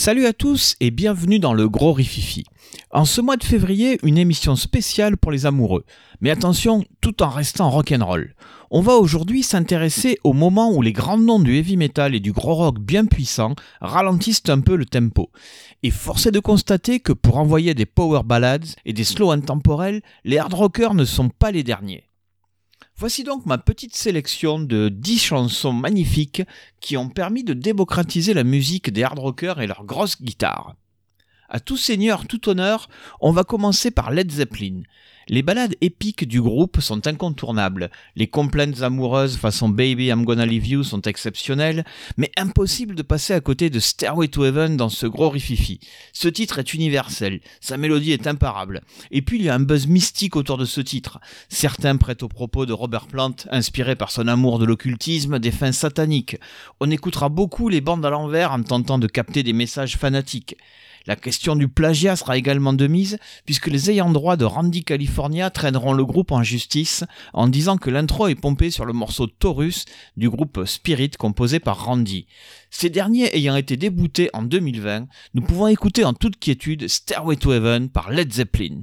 Salut à tous et bienvenue dans le Gros Rififi. En ce mois de février, une émission spéciale pour les amoureux. Mais attention, tout en restant rock'n'roll. On va aujourd'hui s'intéresser au moment où les grands noms du heavy metal et du gros rock bien puissants ralentissent un peu le tempo. Et force est de constater que pour envoyer des power ballads et des slow intemporels, les hard rockers ne sont pas les derniers. Voici donc ma petite sélection de 10 chansons magnifiques qui ont permis de démocratiser la musique des hard rockers et leurs grosses guitares. À tout seigneur, tout honneur, on va commencer par Led Zeppelin. Les ballades épiques du groupe sont incontournables. Les complaintes amoureuses façon Baby I'm Gonna Leave You sont exceptionnelles, mais impossible de passer à côté de Stairway to Heaven dans ce gros rififi. Ce titre est universel, sa mélodie est imparable. Et puis il y a un buzz mystique autour de ce titre. Certains prêtent au propos de Robert Plant, inspiré par son amour de l'occultisme, des fins sataniques. On écoutera beaucoup les bandes à l'envers en tentant de capter des messages fanatiques. La question du plagiat sera également de mise, puisque les ayants droit de Randy California traîneront le groupe en justice en disant que l'intro est pompée sur le morceau Taurus du groupe Spirit composé par Randy. Ces derniers ayant été déboutés en 2020, nous pouvons écouter en toute quiétude Stairway to Heaven par Led Zeppelin.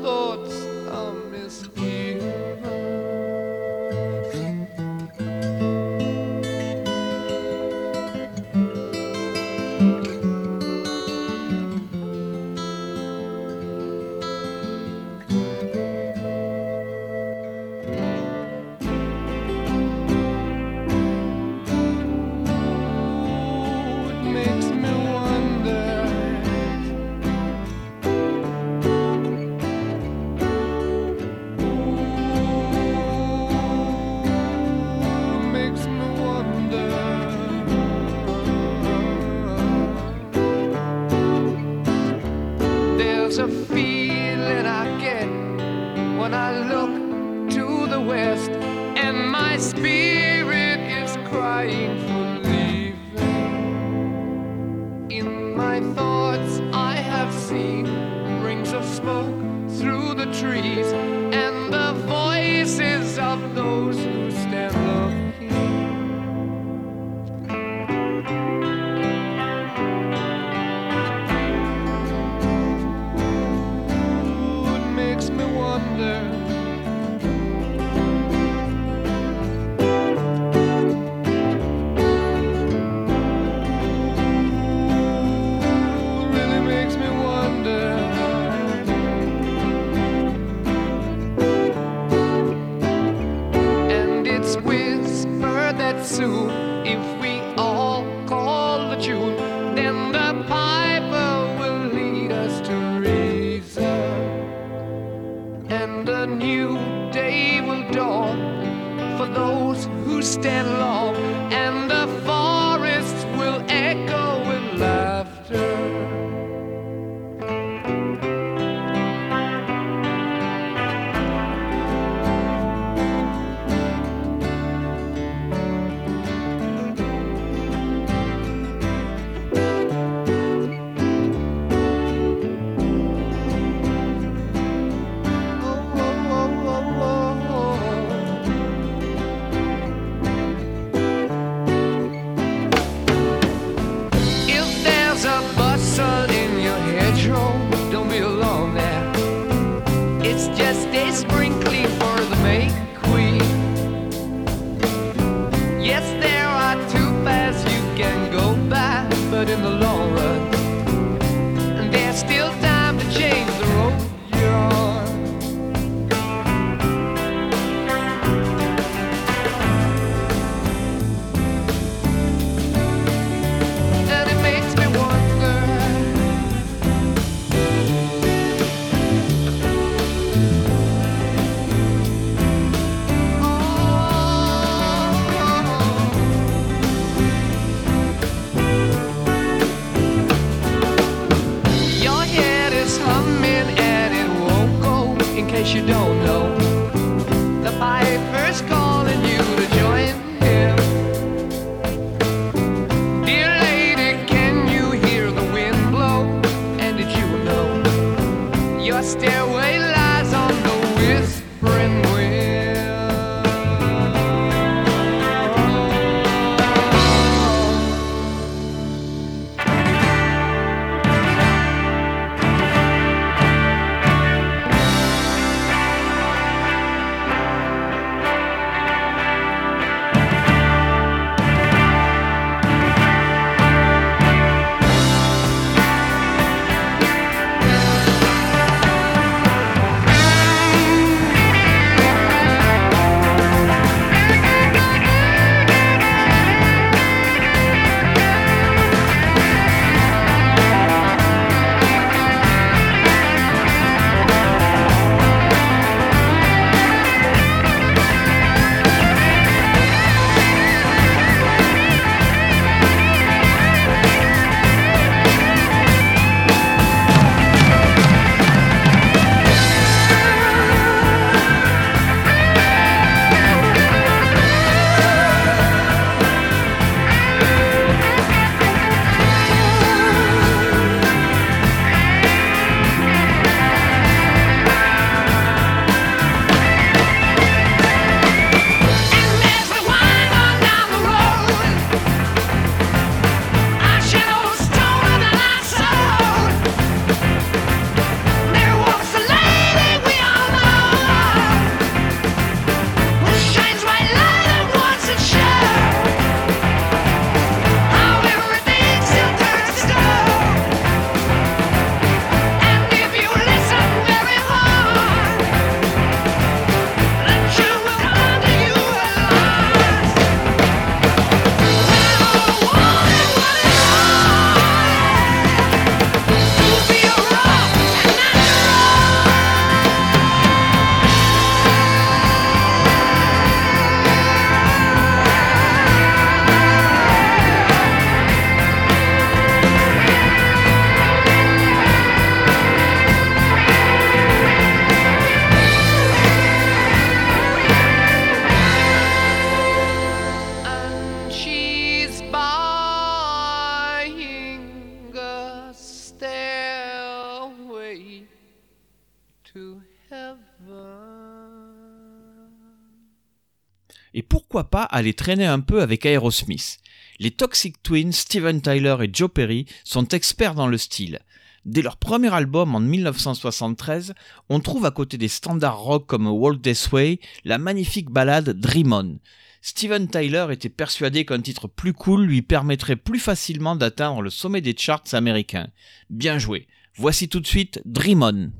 Et pourquoi pas aller traîner un peu avec Aerosmith? Les Toxic Twins, Steven Tyler et Joe Perry sont experts dans le style. Dès leur premier album en 1973, on trouve à côté des standards rock comme Walk This Way la magnifique ballade Dream On. Steven Tyler était persuadé qu'un titre plus cool lui permettrait plus facilement d'atteindre le sommet des charts américains. Bien joué. Voici tout de suite Dream On.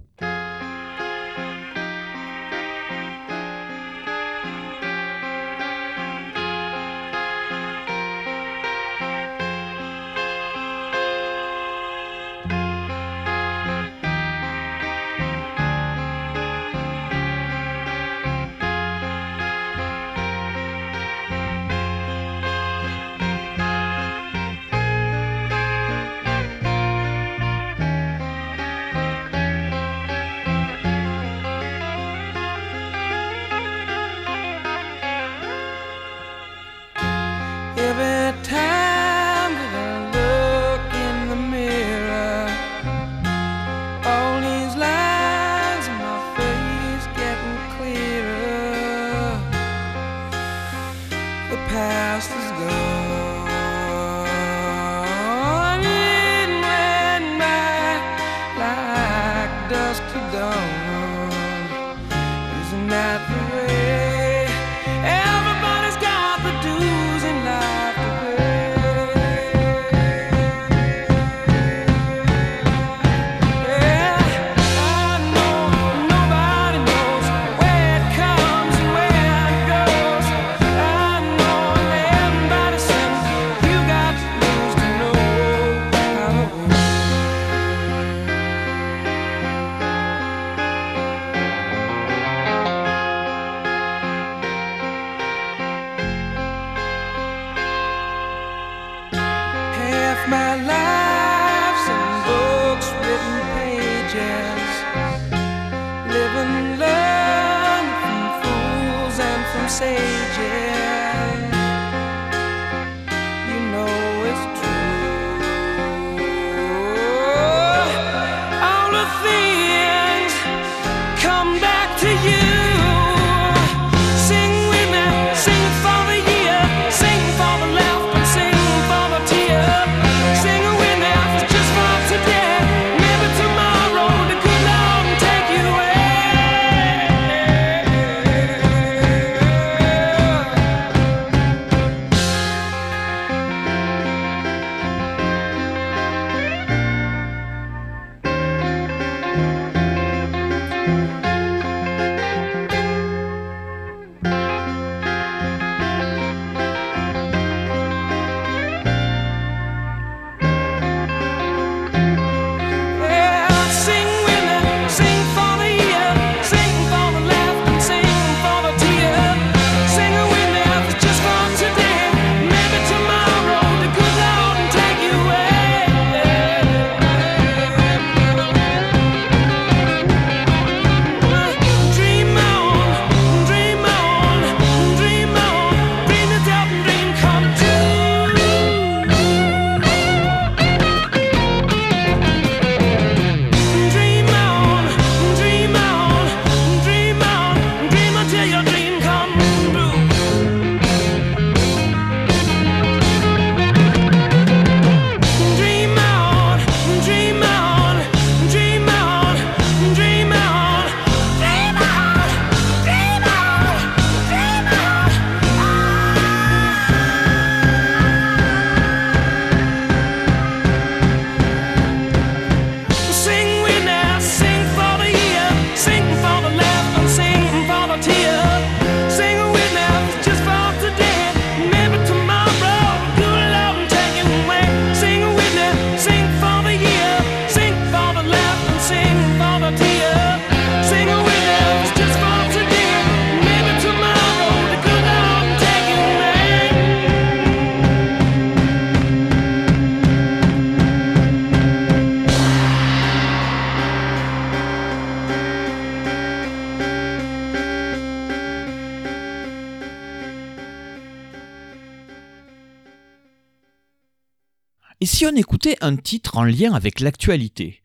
Et si on écoutait un titre en lien avec l'actualité?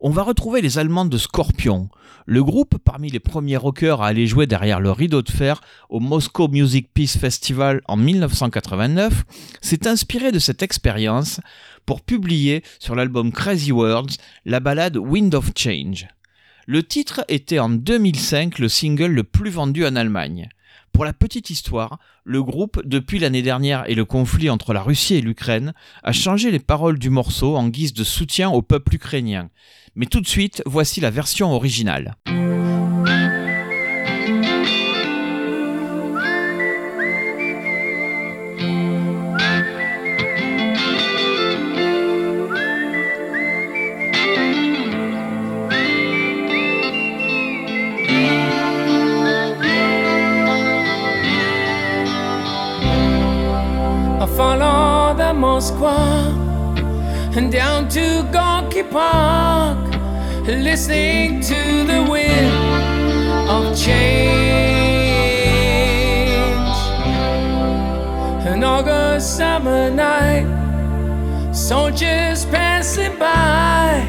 On va retrouver les Allemands de Scorpion, le groupe parmi les premiers rockers à aller jouer derrière le rideau de fer au Moscow Music Peace Festival en 1989, s'est inspiré de cette expérience pour publier sur l'album Crazy Words la ballade Wind of Change. Le titre était en 2005 le single le plus vendu en Allemagne. Pour la petite histoire, le groupe, depuis l'année dernière et le conflit entre la Russie et l'Ukraine, a changé les paroles du morceau en guise de soutien au peuple ukrainien. Mais tout de suite, voici la version originale. And down to Gorky Park, listening to the wind of change. An August summer night, soldiers passing by,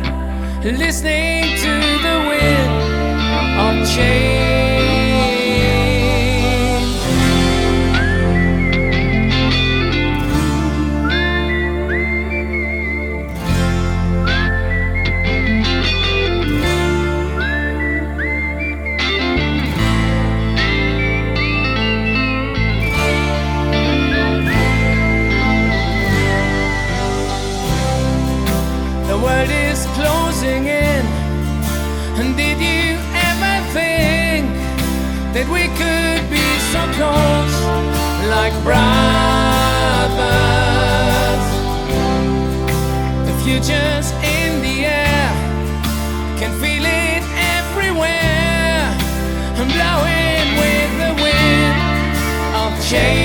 listening to the wind of change. Future's in the air, can feel it everywhere, and blowing with the wind of change.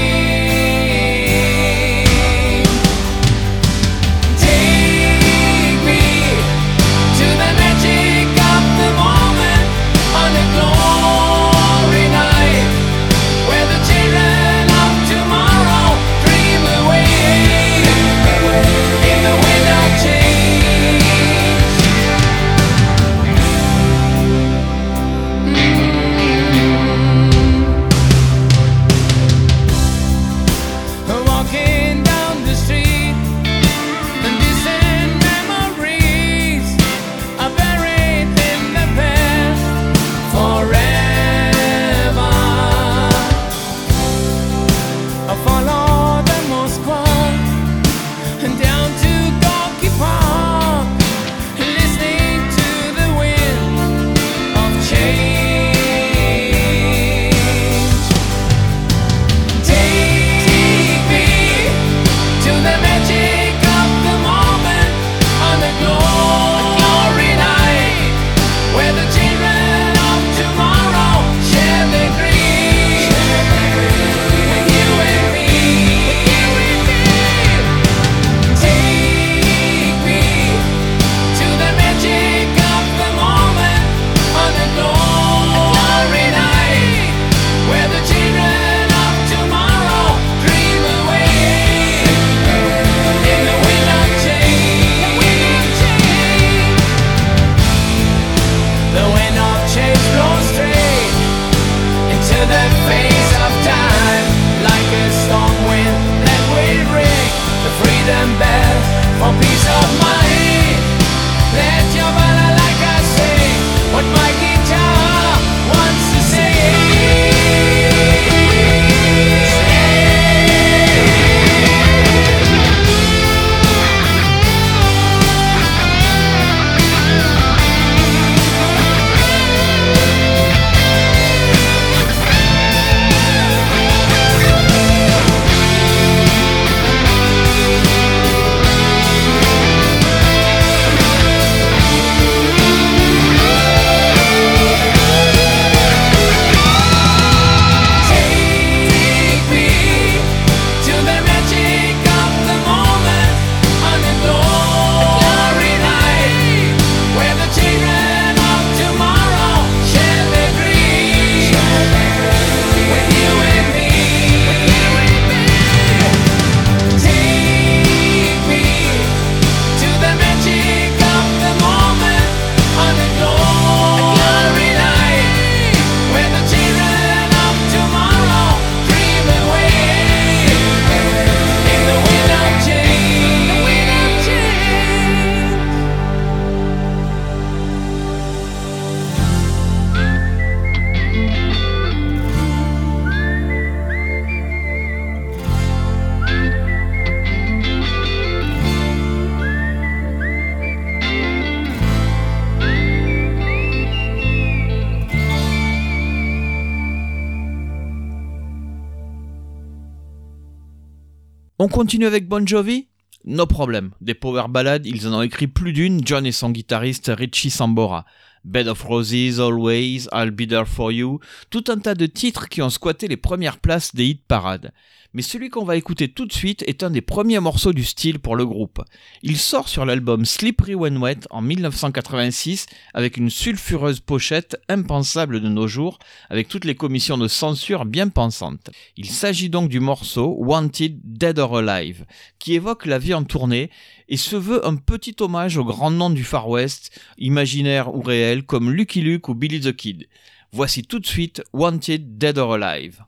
Continue avec Bon Jovi No problème. Des power ballads, ils en ont écrit plus d'une, John et son guitariste Richie Sambora. Bed of Roses, Always, I'll Be There For You, tout un tas de titres qui ont squatté les premières places des hit parades mais celui qu'on va écouter tout de suite est un des premiers morceaux du style pour le groupe. Il sort sur l'album Slippery When Wet en 1986 avec une sulfureuse pochette impensable de nos jours, avec toutes les commissions de censure bien pensantes. Il s'agit donc du morceau Wanted Dead or Alive, qui évoque la vie en tournée et se veut un petit hommage aux grands noms du Far West, imaginaire ou réel, comme Lucky Luke ou Billy the Kid. Voici tout de suite Wanted Dead or Alive.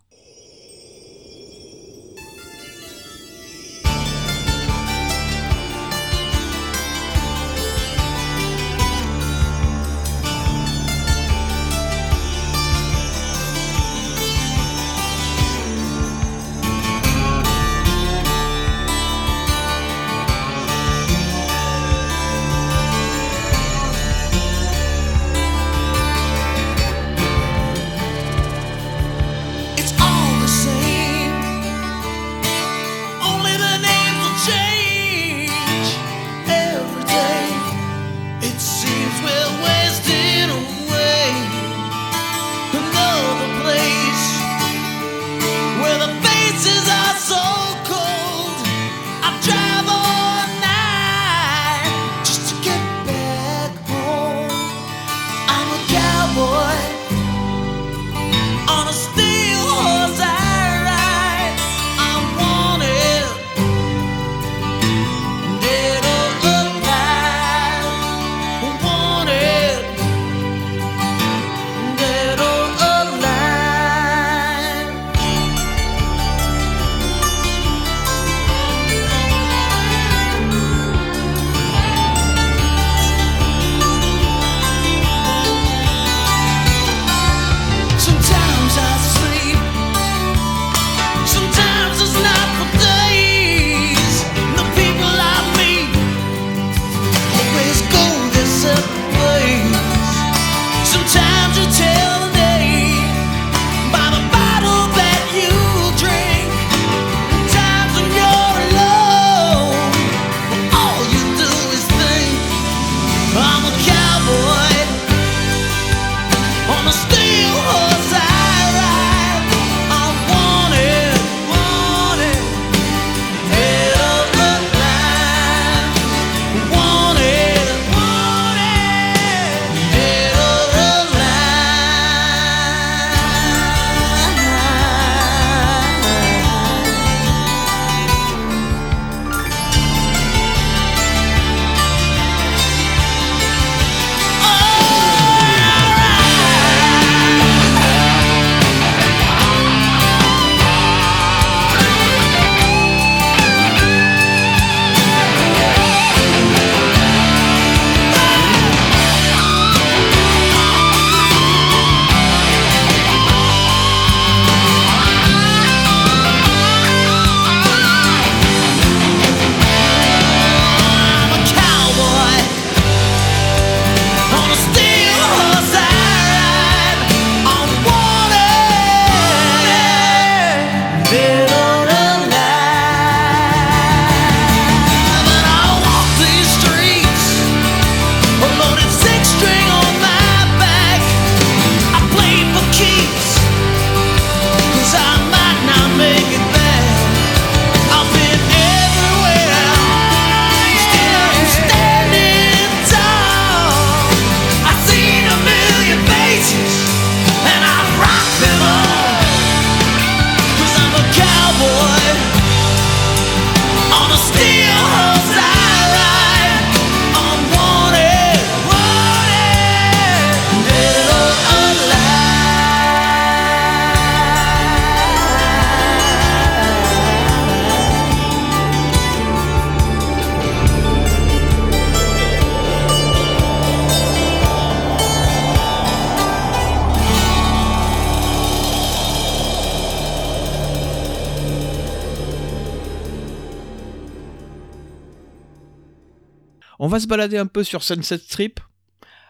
Va se balader un peu sur Sunset Strip.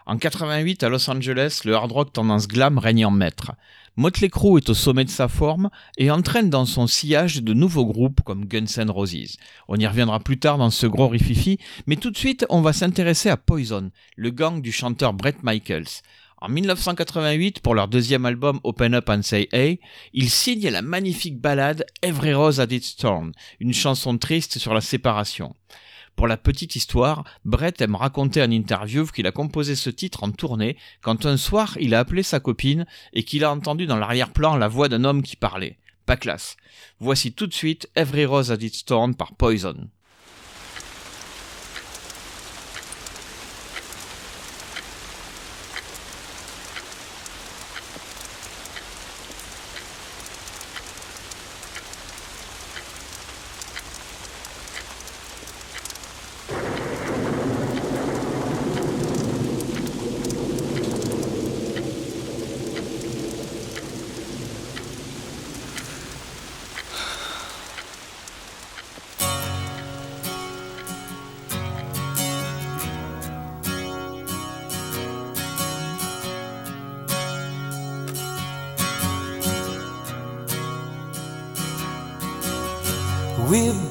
En 88, à Los Angeles, le hard rock tendance glam règne en maître. Motley Crue est au sommet de sa forme et entraîne dans son sillage de nouveaux groupes comme Guns N' Roses. On y reviendra plus tard dans ce gros rififi, mais tout de suite on va s'intéresser à Poison, le gang du chanteur Brett Michaels. En 1988, pour leur deuxième album Open Up and Say Hey, ils signent la magnifique ballade Every Rose Had Its Thorn, une chanson triste sur la séparation. Pour la petite histoire, Brett aime raconter en interview qu'il a composé ce titre en tournée quand un soir il a appelé sa copine et qu'il a entendu dans l'arrière-plan la voix d'un homme qui parlait. Pas classe. Voici tout de suite Every Rose Had Its Thorn par Poison.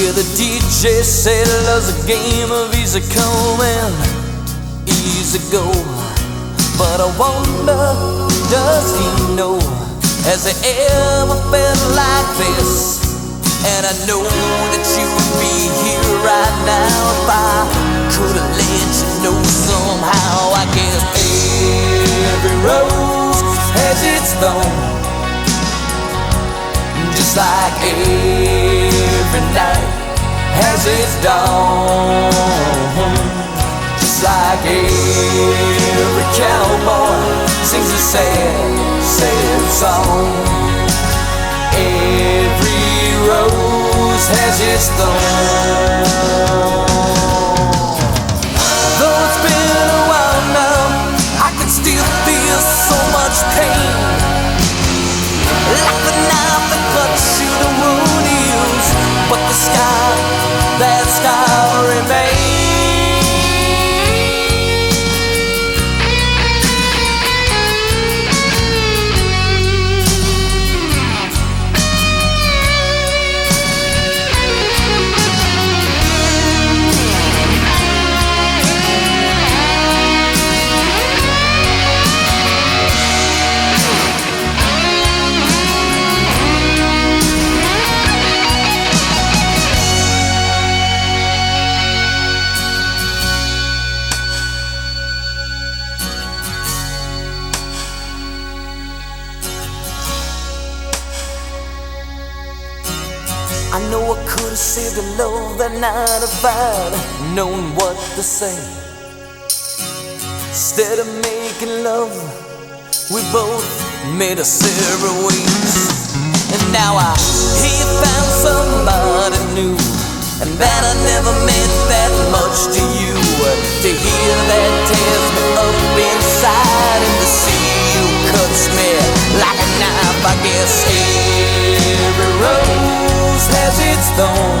Yeah, the DJ said love's a game of easy come and easy go. But I wonder, does he know? Has he ever felt like this? And I know that you would be here right now if I could have let you know somehow. I guess every rose has its thorn just like every night has its dawn. Just like every cowboy sings a sad, sad song. Every rose has its thorn. Night if I'd known what to say. Instead of making love, we both made a separate ways. And now I hear found somebody new, and that I never meant that much to you. To hear that tears me up inside, and to see you cuts me like a knife. I guess every rose has its thorn,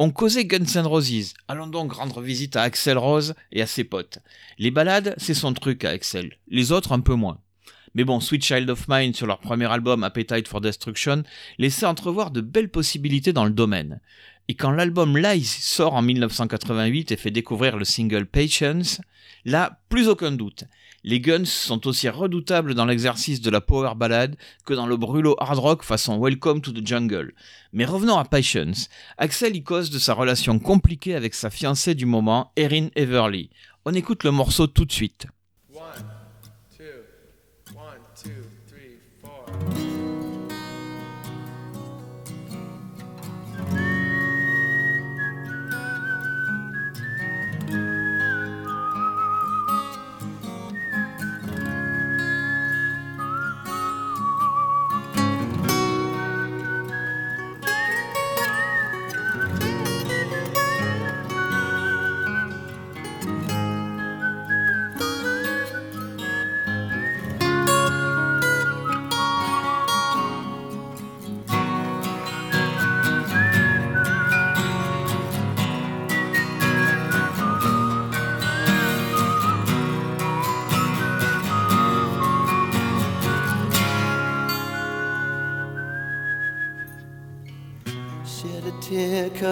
On causait Guns N' Roses. Allons donc rendre visite à Axel Rose et à ses potes. Les balades, c'est son truc à Axel. Les autres, un peu moins. Mais bon, Sweet Child of Mine sur leur premier album Appetite for Destruction laissait entrevoir de belles possibilités dans le domaine. Et quand l'album Lies sort en 1988 et fait découvrir le single Patience, là, plus aucun doute. Les Guns sont aussi redoutables dans l'exercice de la power ballade que dans le brûlot hard rock façon Welcome to the Jungle. Mais revenons à Patience. Axel y cause de sa relation compliquée avec sa fiancée du moment, Erin Everly. On écoute le morceau tout de suite.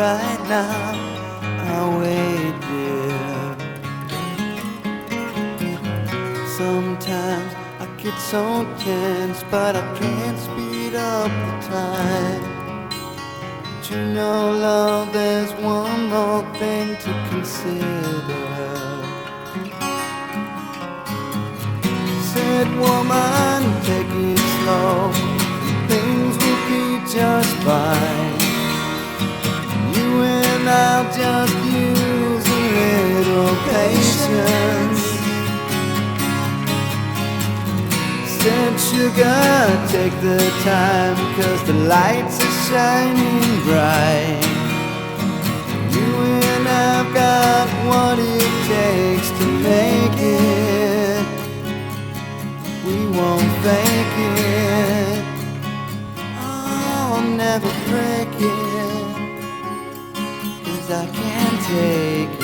right now, I'll wait there. Sometimes I get so tense, but I can't speed up the time. But you know, love, there's one more thing to consider. Said woman, take it slow. Things will be just fine. And I'll just use a little patience. Said sugar, take the time, cause the lights are shining bright. You and I've got what it takes to make it. We won't fake it. I'll never break it. I can't take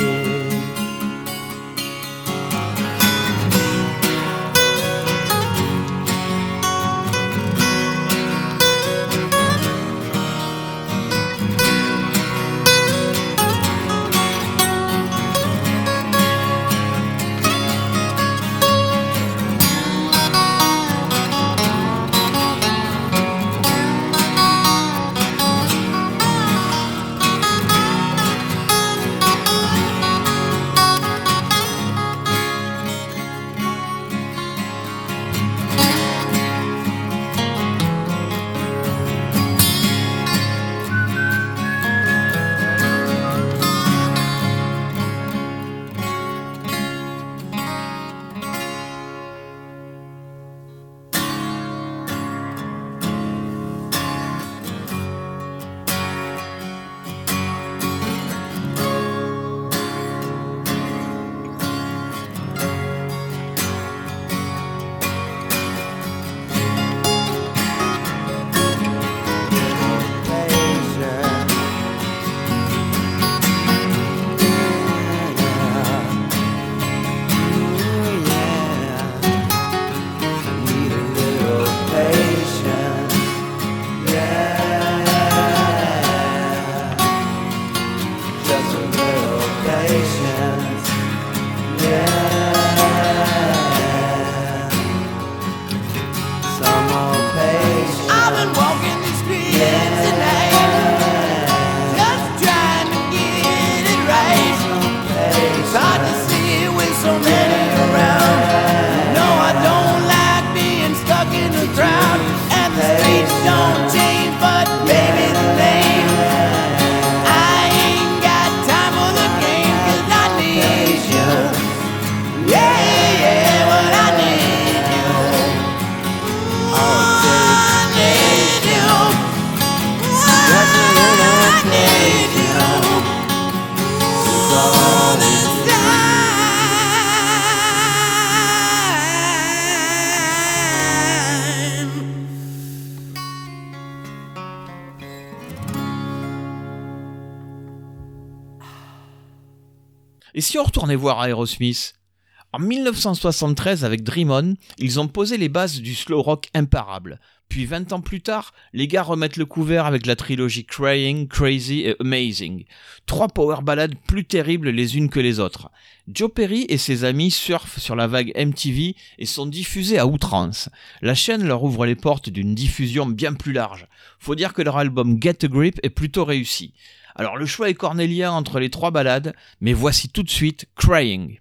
Retournait voir Aerosmith En 1973, avec Dream On, ils ont posé les bases du slow rock imparable. Puis 20 ans plus tard, les gars remettent le couvert avec la trilogie Crying, Crazy et Amazing. Trois power ballades plus terribles les unes que les autres. Joe Perry et ses amis surfent sur la vague MTV et sont diffusés à outrance. La chaîne leur ouvre les portes d'une diffusion bien plus large. Faut dire que leur album Get a Grip est plutôt réussi. Alors le choix est cornélien entre les trois ballades, mais voici tout de suite Crying.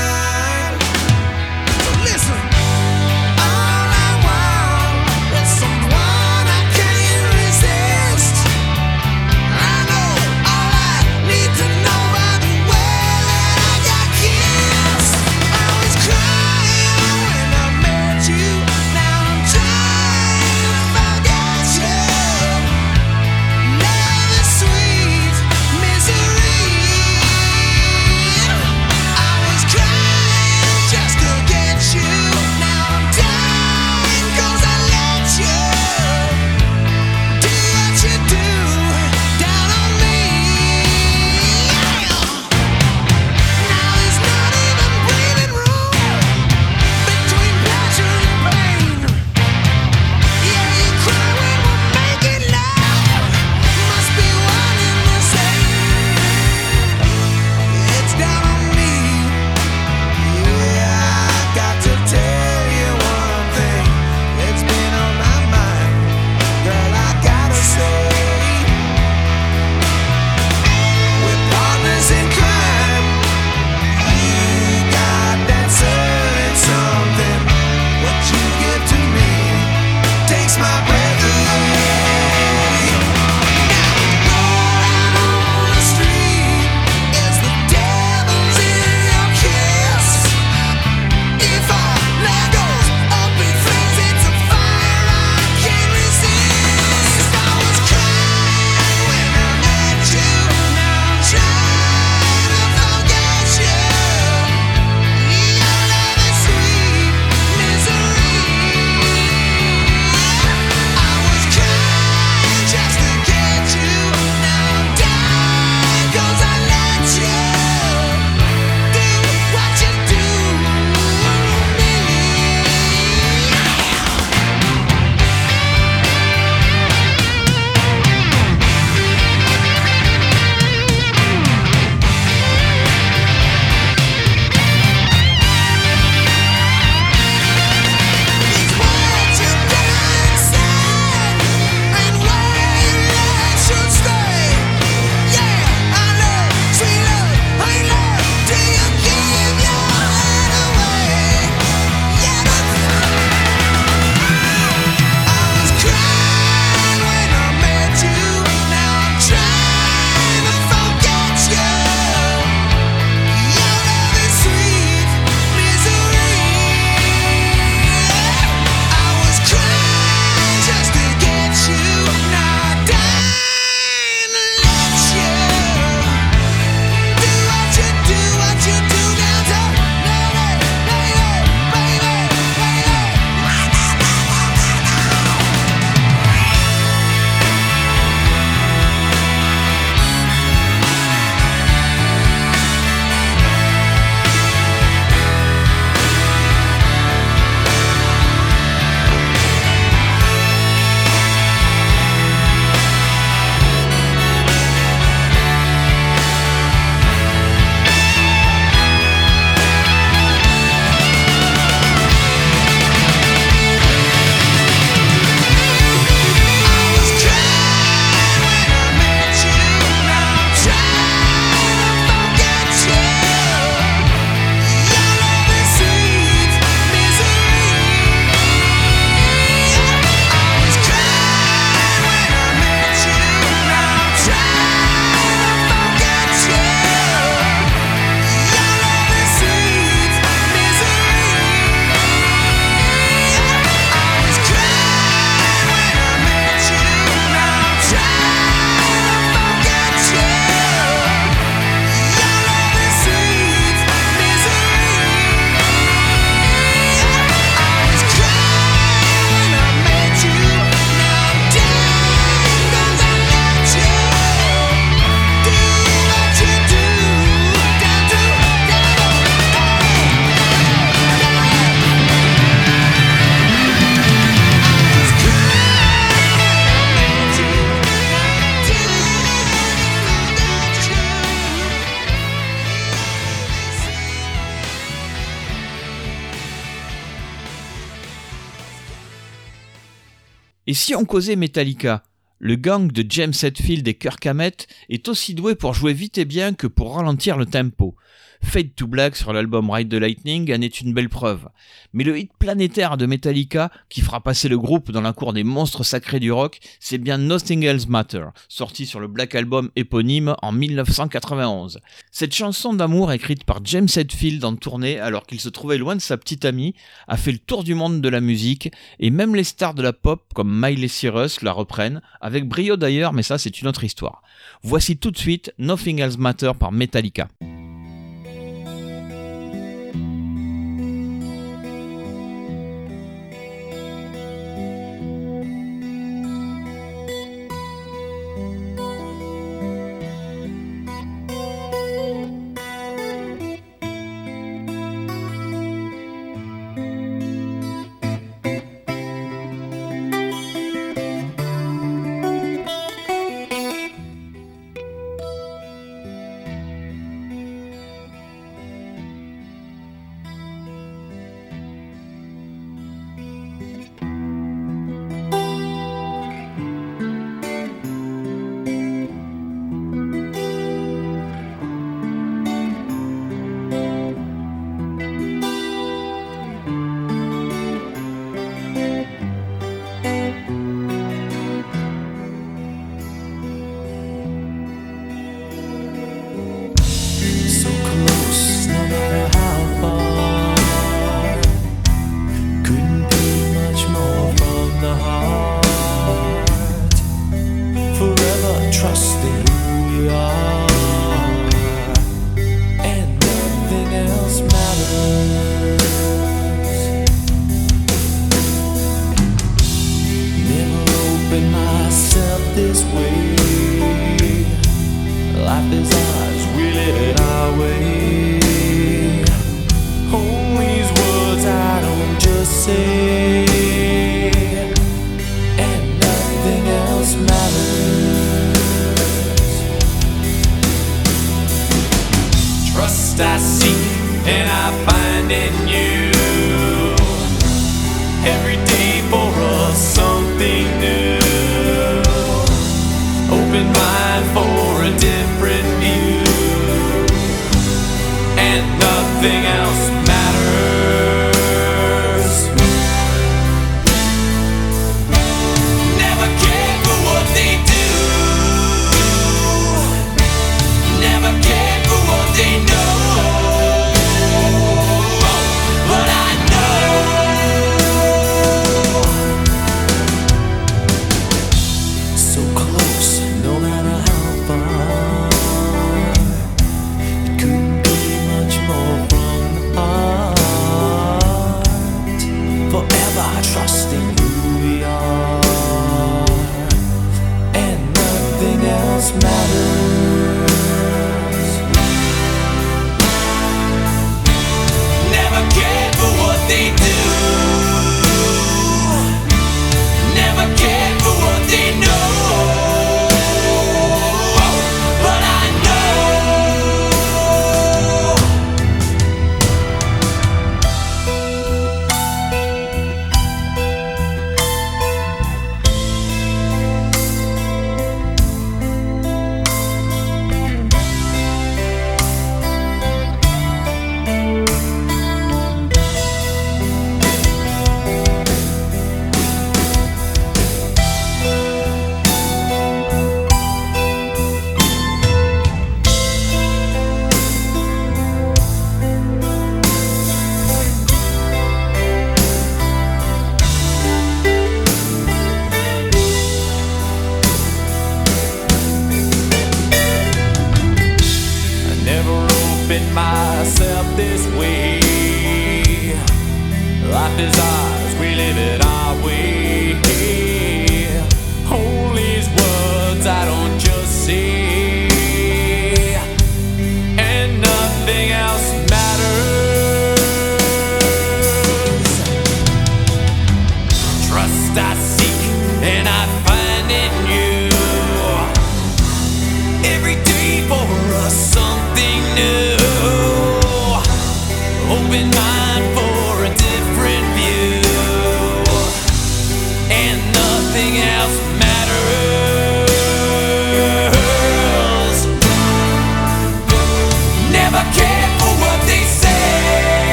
Si on causait Metallica Le gang de James Hetfield et Kirk Hammett est aussi doué pour jouer vite et bien que pour ralentir le tempo. Fade to Black sur l'album Ride the Lightning en est une belle preuve. Mais le hit planétaire de Metallica, qui fera passer le groupe dans la cour des monstres sacrés du rock, c'est bien Nothing Else Matter, sorti sur le Black Album éponyme en 1991. Cette chanson d'amour écrite par James Hetfield en tournée alors qu'il se trouvait loin de sa petite amie, a fait le tour du monde de la musique, et même les stars de la pop comme Miley Cyrus la reprennent, avec brio d'ailleurs, mais ça c'est une autre histoire. Voici tout de suite Nothing Else Matter par Metallica.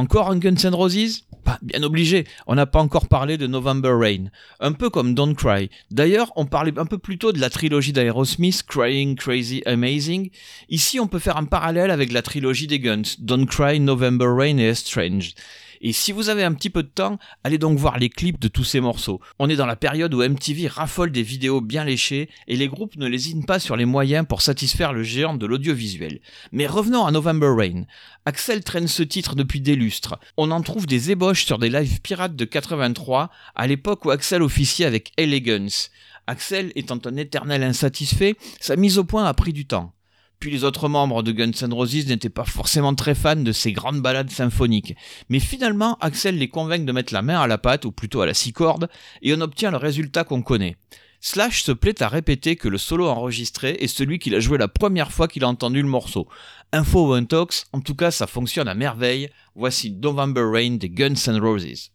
Encore un Guns N' Roses? Bien obligé, on n'a pas encore parlé de November Rain, un peu comme Don't Cry. D'ailleurs, on parlait un peu plus tôt de la trilogie d'Aerosmith, Crying, Crazy, Amazing. Ici, on peut faire un parallèle avec la trilogie des Guns, Don't Cry, November Rain et Strange. Et si vous avez un petit peu de temps, allez donc voir les clips de tous ces morceaux. On est dans la période où MTV raffole des vidéos bien léchées et les groupes ne lésinent pas sur les moyens pour satisfaire le géant de l'audiovisuel. Mais revenons à November Rain. Axel traîne ce titre depuis des lustres. On en trouve des ébauches sur des lives pirates de 83, à l'époque où Axel officiait avec Elegance. Axel étant un éternel insatisfait, sa mise au point a pris du temps. Puis les autres membres de Guns N' Roses n'étaient pas forcément très fans de ces grandes balades symphoniques. Mais finalement, Axel les convainc de mettre la main à la pâte, ou plutôt à la scie corde, et on obtient le résultat qu'on connaît. Slash se plaît à répéter que le solo enregistré est celui qu'il a joué la première fois qu'il a entendu le morceau. Info One Talks, en tout cas ça fonctionne à merveille. Voici November Rain des Guns N' Roses.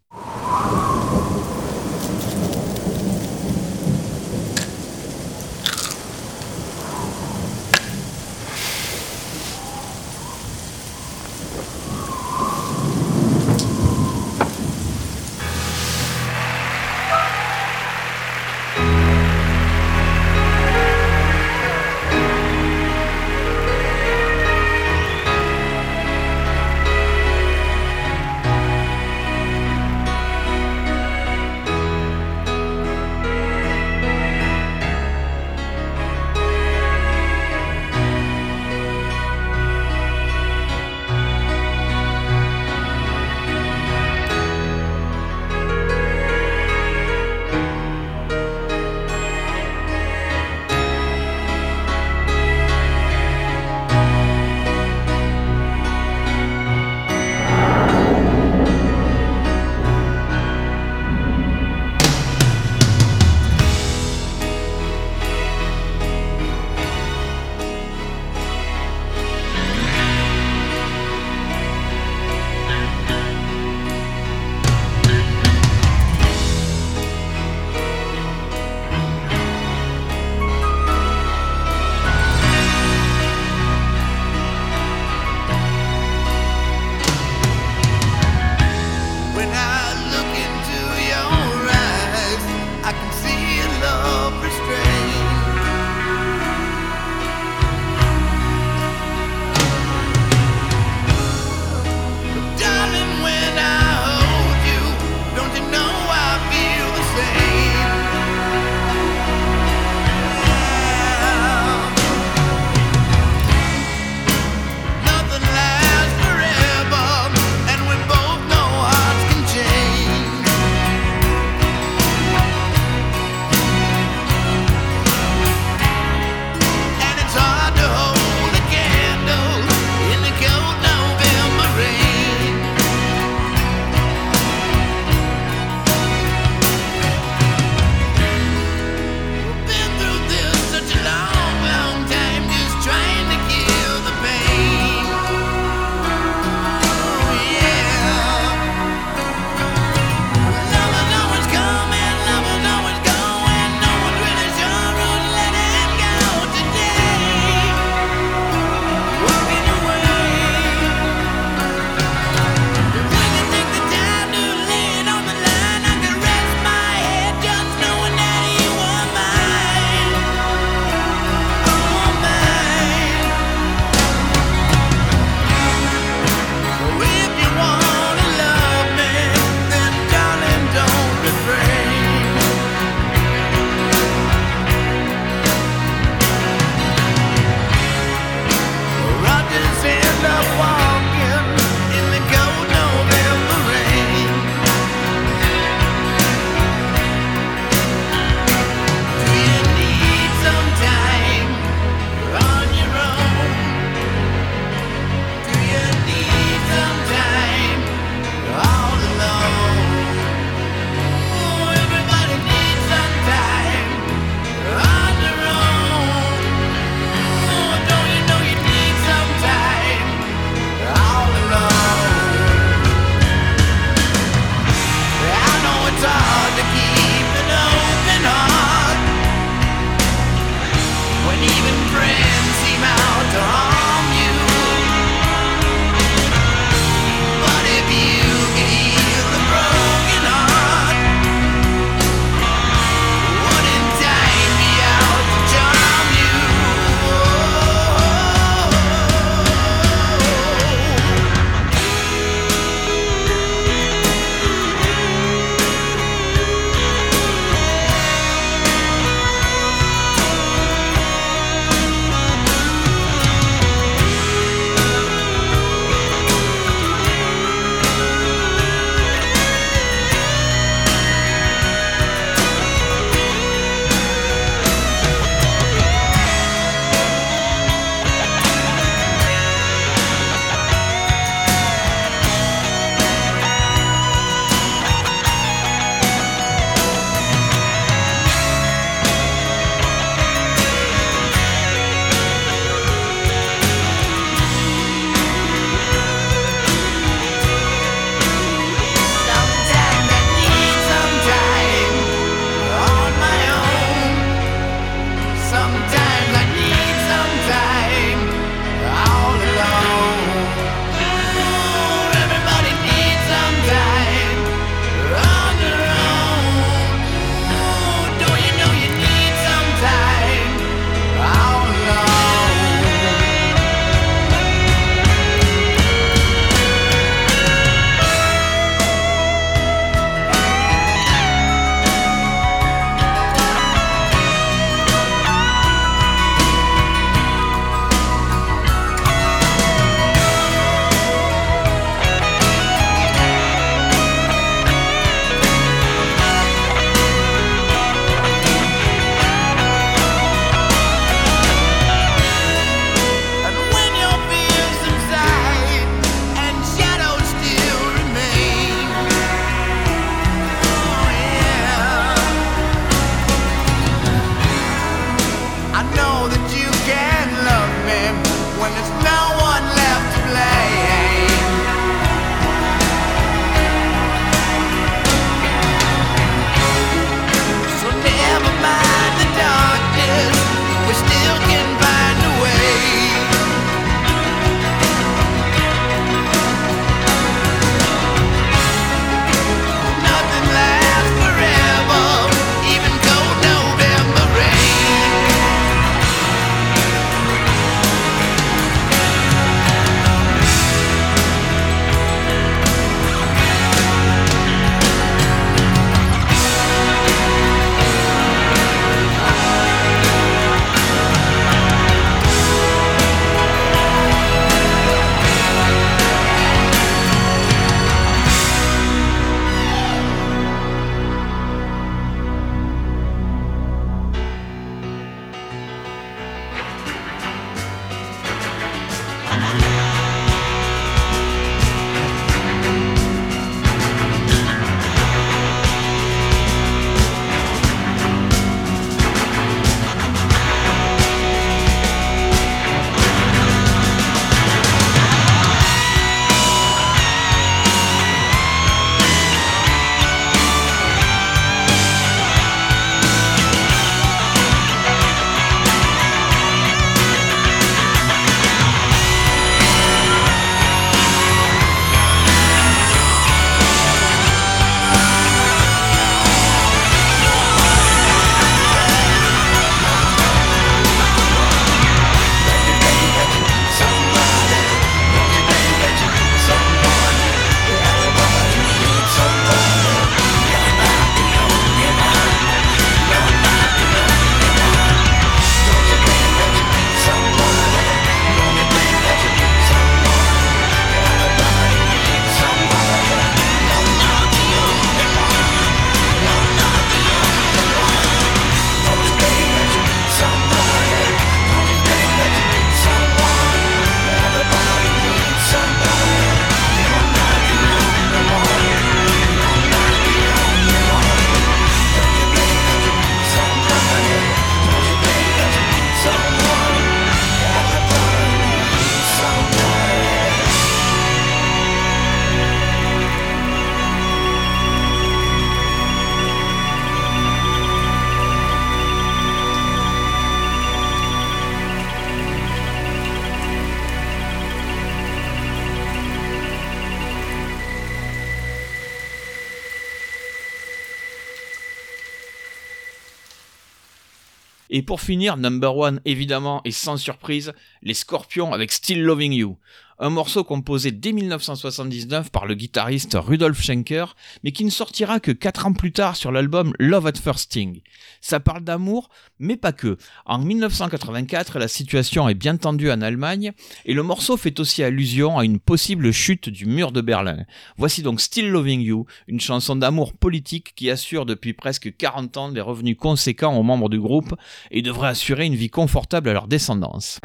Finir, number one évidemment et sans surprise, les Scorpions avec Still Loving You. Un morceau composé dès 1979 par le guitariste Rudolf Schenker, mais qui ne sortira que 4 ans plus tard sur l'album Love at First Sting. Ça parle d'amour, mais pas que. En 1984, la situation est bien tendue en Allemagne, et le morceau fait aussi allusion à une possible chute du mur de Berlin. Voici donc Still Loving You, une chanson d'amour politique qui assure depuis presque 40 ans des revenus conséquents aux membres du groupe et devrait assurer une vie confortable à leur descendance.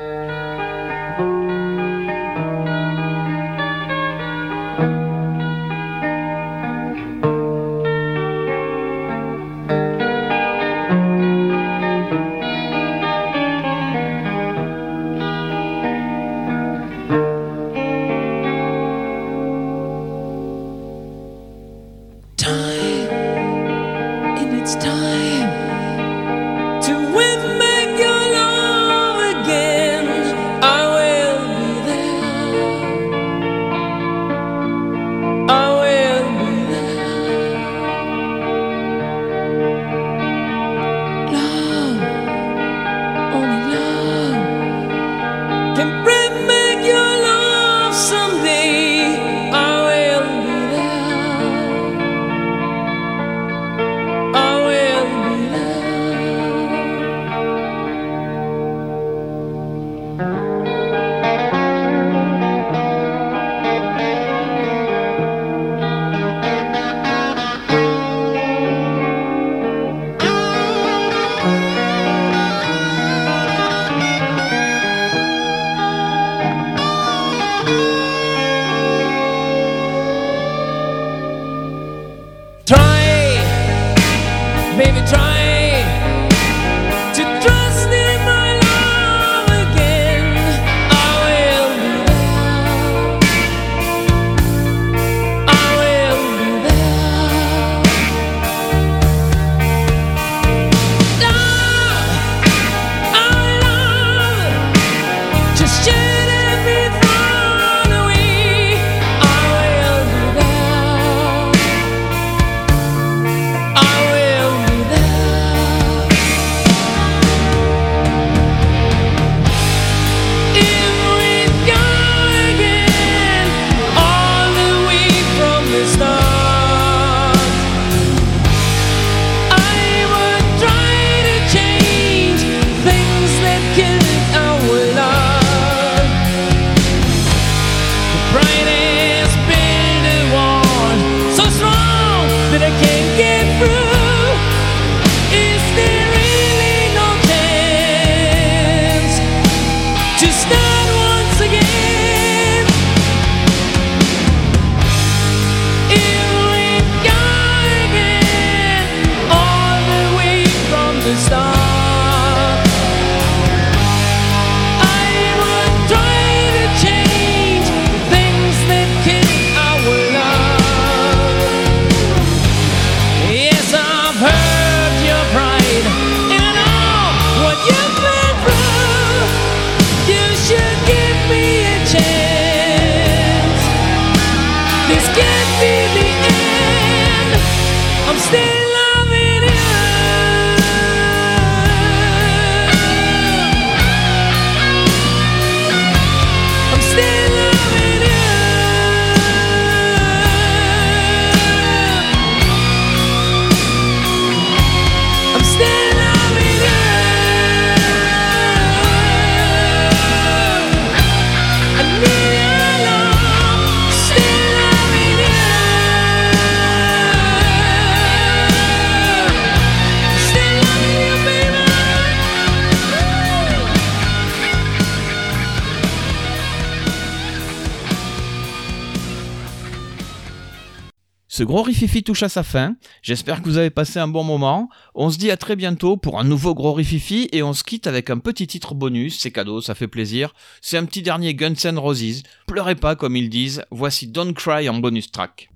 Ce gros rififi touche à sa fin. J'espère que vous avez passé un bon moment. On se dit à très bientôt pour un nouveau gros rififi et on se quitte avec un petit titre bonus. C'est cadeau, ça fait plaisir. C'est un petit dernier Guns N' Roses. Pleurez pas comme ils disent. Voici Don't Cry en bonus track.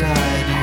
inside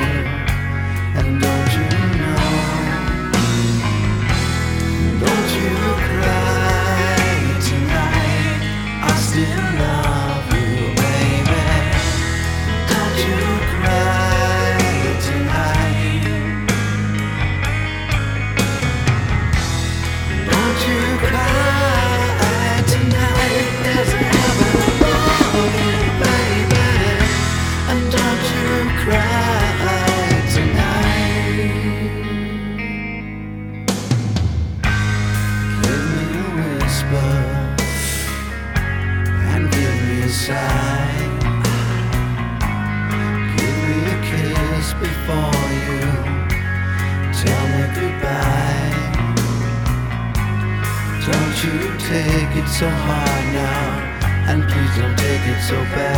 so hard now, and please don't take it so bad.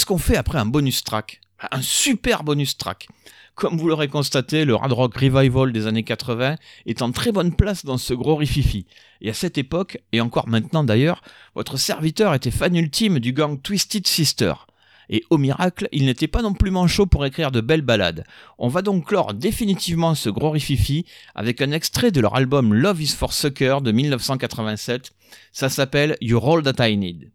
qu'est-ce qu'on fait après un bonus track? Un super bonus track. Comme vous l'aurez constaté, le hard rock revival des années 80 est en très bonne place dans ce gros rififi. Et à cette époque, et encore maintenant d'ailleurs, votre serviteur était fan ultime du gang Twisted Sister. Et au miracle, il n'était pas non plus manchot pour écrire de belles ballades. On va donc clore définitivement ce gros rififi avec un extrait de leur album Love is for Sucker de 1987. Ça s'appelle You're All That I Need.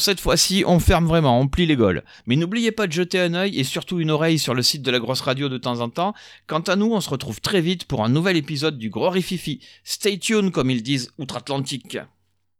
cette fois-ci, on ferme vraiment, on plie les gaules. Mais n'oubliez pas de jeter un œil et surtout une oreille sur le site de la grosse radio de temps en temps. Quant à nous, on se retrouve très vite pour un nouvel épisode du Gros Rififi. Stay tuned, comme ils disent outre-Atlantique.